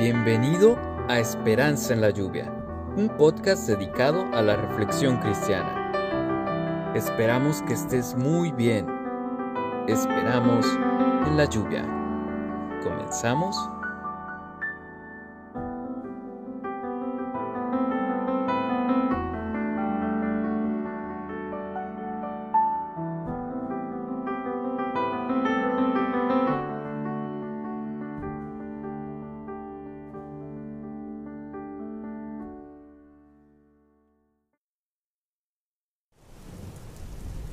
Bienvenido a Esperanza en la Lluvia, un podcast dedicado a la reflexión cristiana. Esperamos que estés muy bien. Esperamos en la lluvia. ¿Comenzamos?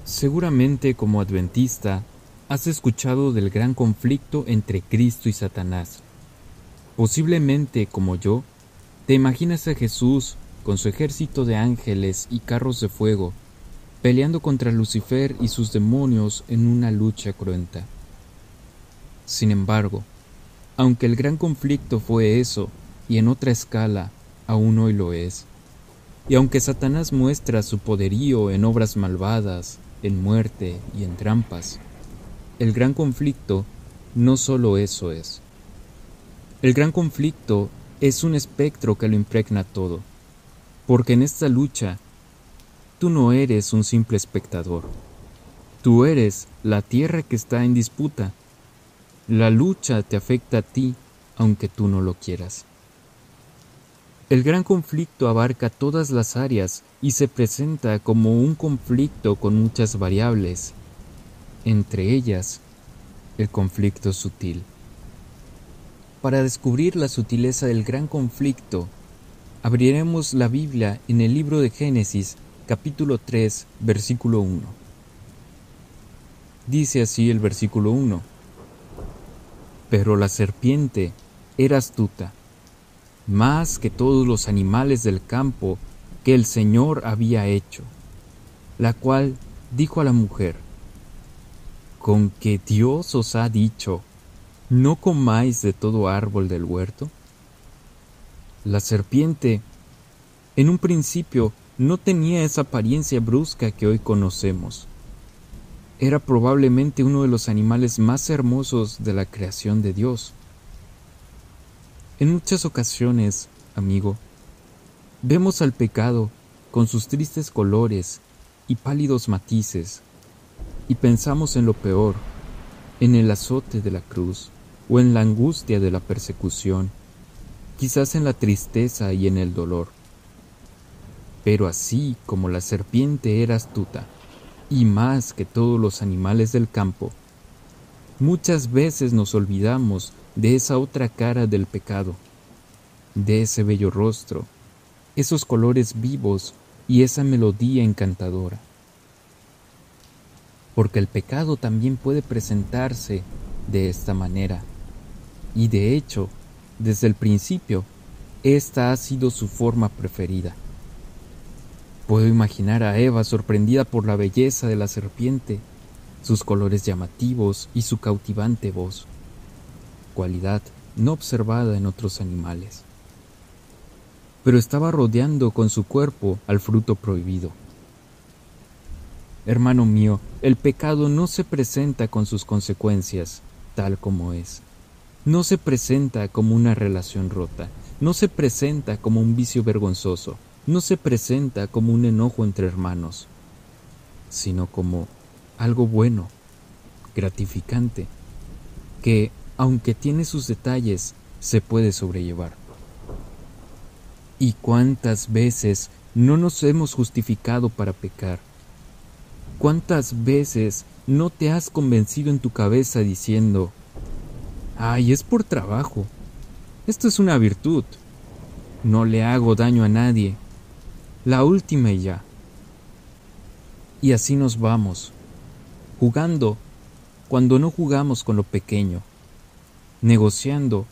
Seguramente como adventista has escuchado del gran conflicto entre Cristo y Satanás. Posiblemente como yo, te imaginas a Jesús con su ejército de ángeles y carros de fuego, peleando contra Lucifer y sus demonios en una lucha cruenta. Sin embargo, aunque el gran conflicto fue eso, y en otra escala, aún hoy lo es, y aunque Satanás muestra su poderío en obras malvadas, en muerte y en trampas. El gran conflicto no solo eso es. El gran conflicto es un espectro que lo impregna todo, porque en esta lucha tú no eres un simple espectador, tú eres la tierra que está en disputa. La lucha te afecta a ti aunque tú no lo quieras. El gran conflicto abarca todas las áreas y se presenta como un conflicto con muchas variables, entre ellas el conflicto sutil. Para descubrir la sutileza del gran conflicto, abriremos la Biblia en el libro de Génesis capítulo 3 versículo 1. Dice así el versículo 1. Pero la serpiente era astuta más que todos los animales del campo que el Señor había hecho, la cual dijo a la mujer, ¿con que Dios os ha dicho, no comáis de todo árbol del huerto? La serpiente, en un principio, no tenía esa apariencia brusca que hoy conocemos. Era probablemente uno de los animales más hermosos de la creación de Dios. En muchas ocasiones, amigo, vemos al pecado con sus tristes colores y pálidos matices, y pensamos en lo peor, en el azote de la cruz, o en la angustia de la persecución, quizás en la tristeza y en el dolor. Pero así como la serpiente era astuta, y más que todos los animales del campo, muchas veces nos olvidamos de esa otra cara del pecado, de ese bello rostro, esos colores vivos y esa melodía encantadora. Porque el pecado también puede presentarse de esta manera, y de hecho, desde el principio, esta ha sido su forma preferida. Puedo imaginar a Eva sorprendida por la belleza de la serpiente, sus colores llamativos y su cautivante voz cualidad no observada en otros animales. Pero estaba rodeando con su cuerpo al fruto prohibido. Hermano mío, el pecado no se presenta con sus consecuencias, tal como es. No se presenta como una relación rota, no se presenta como un vicio vergonzoso, no se presenta como un enojo entre hermanos, sino como algo bueno, gratificante, que aunque tiene sus detalles, se puede sobrellevar. ¿Y cuántas veces no nos hemos justificado para pecar? ¿Cuántas veces no te has convencido en tu cabeza diciendo, ay, es por trabajo, esto es una virtud, no le hago daño a nadie, la última y ya? Y así nos vamos, jugando cuando no jugamos con lo pequeño, negociando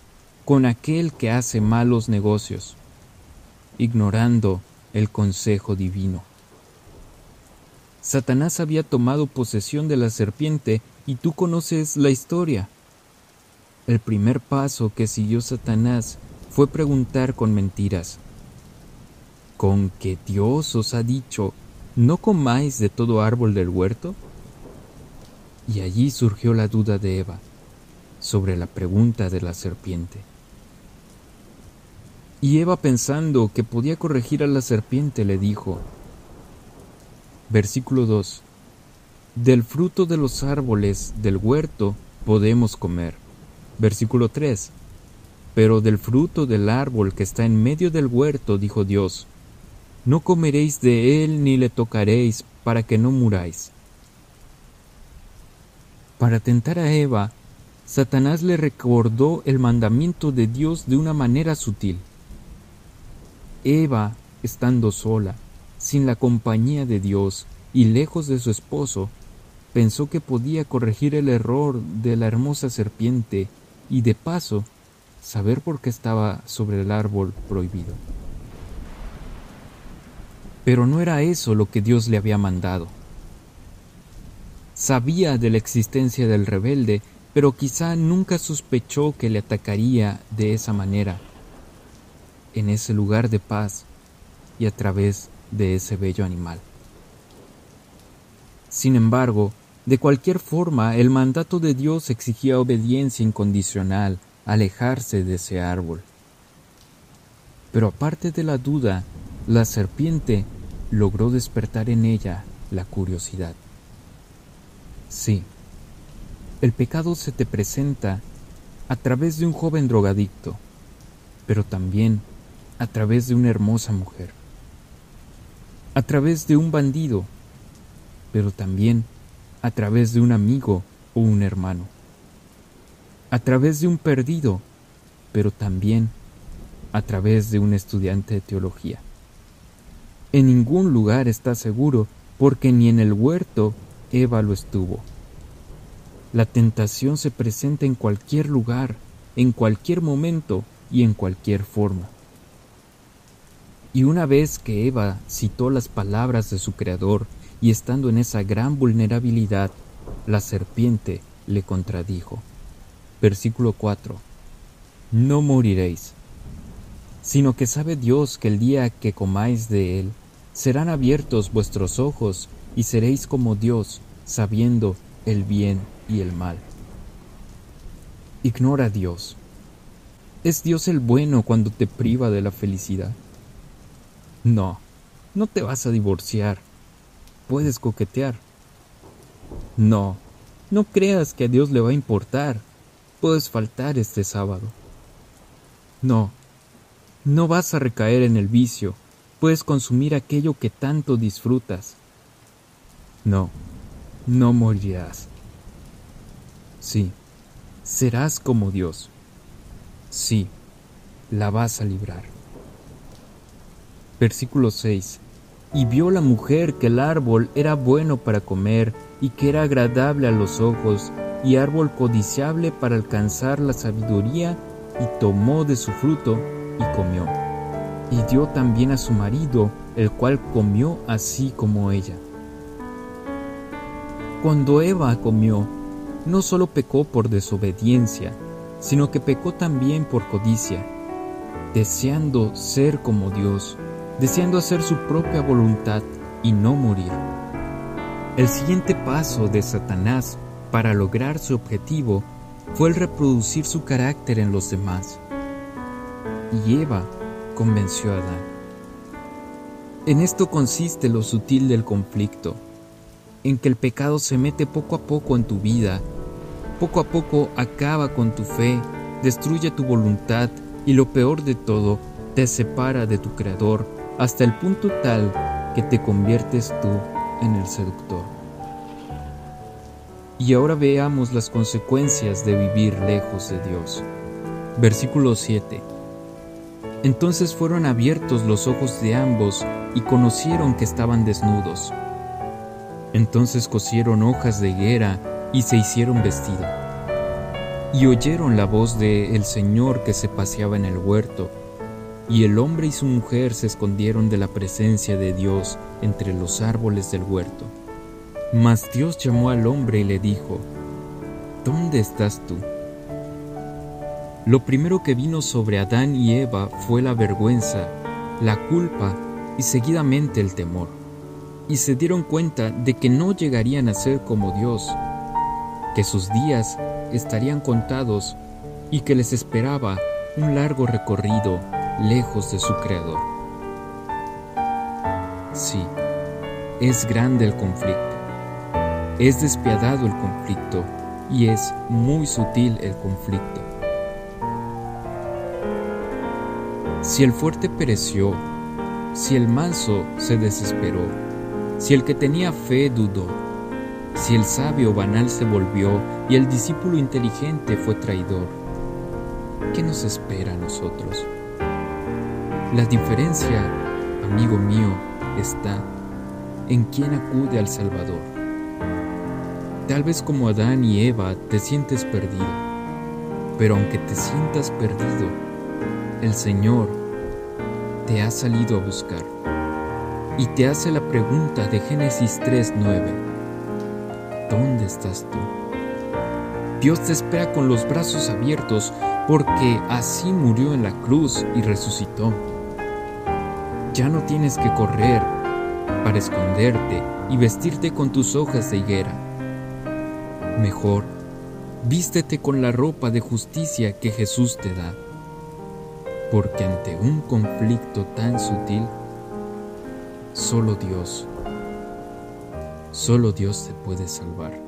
con aquel que hace malos negocios, ignorando el consejo divino. Satanás había tomado posesión de la serpiente y tú conoces la historia. El primer paso que siguió Satanás fue preguntar con mentiras. ¿Con que Dios os ha dicho, no comáis de todo árbol del huerto? Y allí surgió la duda de Eva sobre la pregunta de la serpiente. Y Eva pensando que podía corregir a la serpiente le dijo, versículo 2, Del fruto de los árboles del huerto podemos comer. Versículo 3, Pero del fruto del árbol que está en medio del huerto, dijo Dios, no comeréis de él ni le tocaréis para que no muráis. Para tentar a Eva, Satanás le recordó el mandamiento de Dios de una manera sutil. Eva, estando sola, sin la compañía de Dios y lejos de su esposo, pensó que podía corregir el error de la hermosa serpiente y de paso saber por qué estaba sobre el árbol prohibido. Pero no era eso lo que Dios le había mandado. Sabía de la existencia del rebelde, pero quizá nunca sospechó que le atacaría de esa manera, en ese lugar de paz y a través de ese bello animal. Sin embargo, de cualquier forma, el mandato de Dios exigía obediencia incondicional, alejarse de ese árbol. Pero aparte de la duda, la serpiente logró despertar en ella la curiosidad. Sí, el pecado se te presenta a través de un joven drogadicto, pero también a través de una hermosa mujer, a través de un bandido, pero también a través de un amigo o un hermano, a través de un perdido, pero también a través de un estudiante de teología. En ningún lugar está seguro porque ni en el huerto Eva lo estuvo. La tentación se presenta en cualquier lugar, en cualquier momento y en cualquier forma. Y una vez que Eva citó las palabras de su Creador y estando en esa gran vulnerabilidad, la serpiente le contradijo. Versículo 4. No moriréis, sino que sabe Dios que el día que comáis de él, serán abiertos vuestros ojos y seréis como Dios, sabiendo el bien y el mal. Ignora a Dios. ¿Es Dios el bueno cuando te priva de la felicidad? No, no te vas a divorciar. Puedes coquetear. No, no creas que a Dios le va a importar. Puedes faltar este sábado. No, no vas a recaer en el vicio. Puedes consumir aquello que tanto disfrutas. No, no morirás. Sí, serás como Dios. Sí, la vas a librar. Versículo 6. Y vio la mujer que el árbol era bueno para comer y que era agradable a los ojos y árbol codiciable para alcanzar la sabiduría y tomó de su fruto y comió. Y dio también a su marido, el cual comió así como ella. Cuando Eva comió, no solo pecó por desobediencia, sino que pecó también por codicia, deseando ser como Dios, deseando hacer su propia voluntad y no morir. El siguiente paso de Satanás para lograr su objetivo fue el reproducir su carácter en los demás. Y Eva convenció a Adán. En esto consiste lo sutil del conflicto en que el pecado se mete poco a poco en tu vida, poco a poco acaba con tu fe, destruye tu voluntad y lo peor de todo, te separa de tu Creador hasta el punto tal que te conviertes tú en el seductor. Y ahora veamos las consecuencias de vivir lejos de Dios. Versículo 7. Entonces fueron abiertos los ojos de ambos y conocieron que estaban desnudos entonces cosieron hojas de higuera y se hicieron vestido. Y oyeron la voz de el Señor que se paseaba en el huerto, y el hombre y su mujer se escondieron de la presencia de Dios entre los árboles del huerto. Mas Dios llamó al hombre y le dijo, ¿Dónde estás tú? Lo primero que vino sobre Adán y Eva fue la vergüenza, la culpa y seguidamente el temor y se dieron cuenta de que no llegarían a ser como Dios, que sus días estarían contados y que les esperaba un largo recorrido lejos de su Creador. Sí, es grande el conflicto, es despiadado el conflicto y es muy sutil el conflicto. Si el fuerte pereció, si el manso se desesperó, si el que tenía fe dudó, si el sabio banal se volvió y el discípulo inteligente fue traidor, ¿qué nos espera a nosotros? La diferencia, amigo mío, está en quién acude al Salvador. Tal vez como Adán y Eva te sientes perdido, pero aunque te sientas perdido, el Señor te ha salido a buscar y te hace la pregunta de Génesis 3:9. ¿Dónde estás tú? Dios te espera con los brazos abiertos porque así murió en la cruz y resucitó. Ya no tienes que correr para esconderte y vestirte con tus hojas de higuera. Mejor, vístete con la ropa de justicia que Jesús te da porque ante un conflicto tan sutil, solo Dios, solo Dios te puede salvar.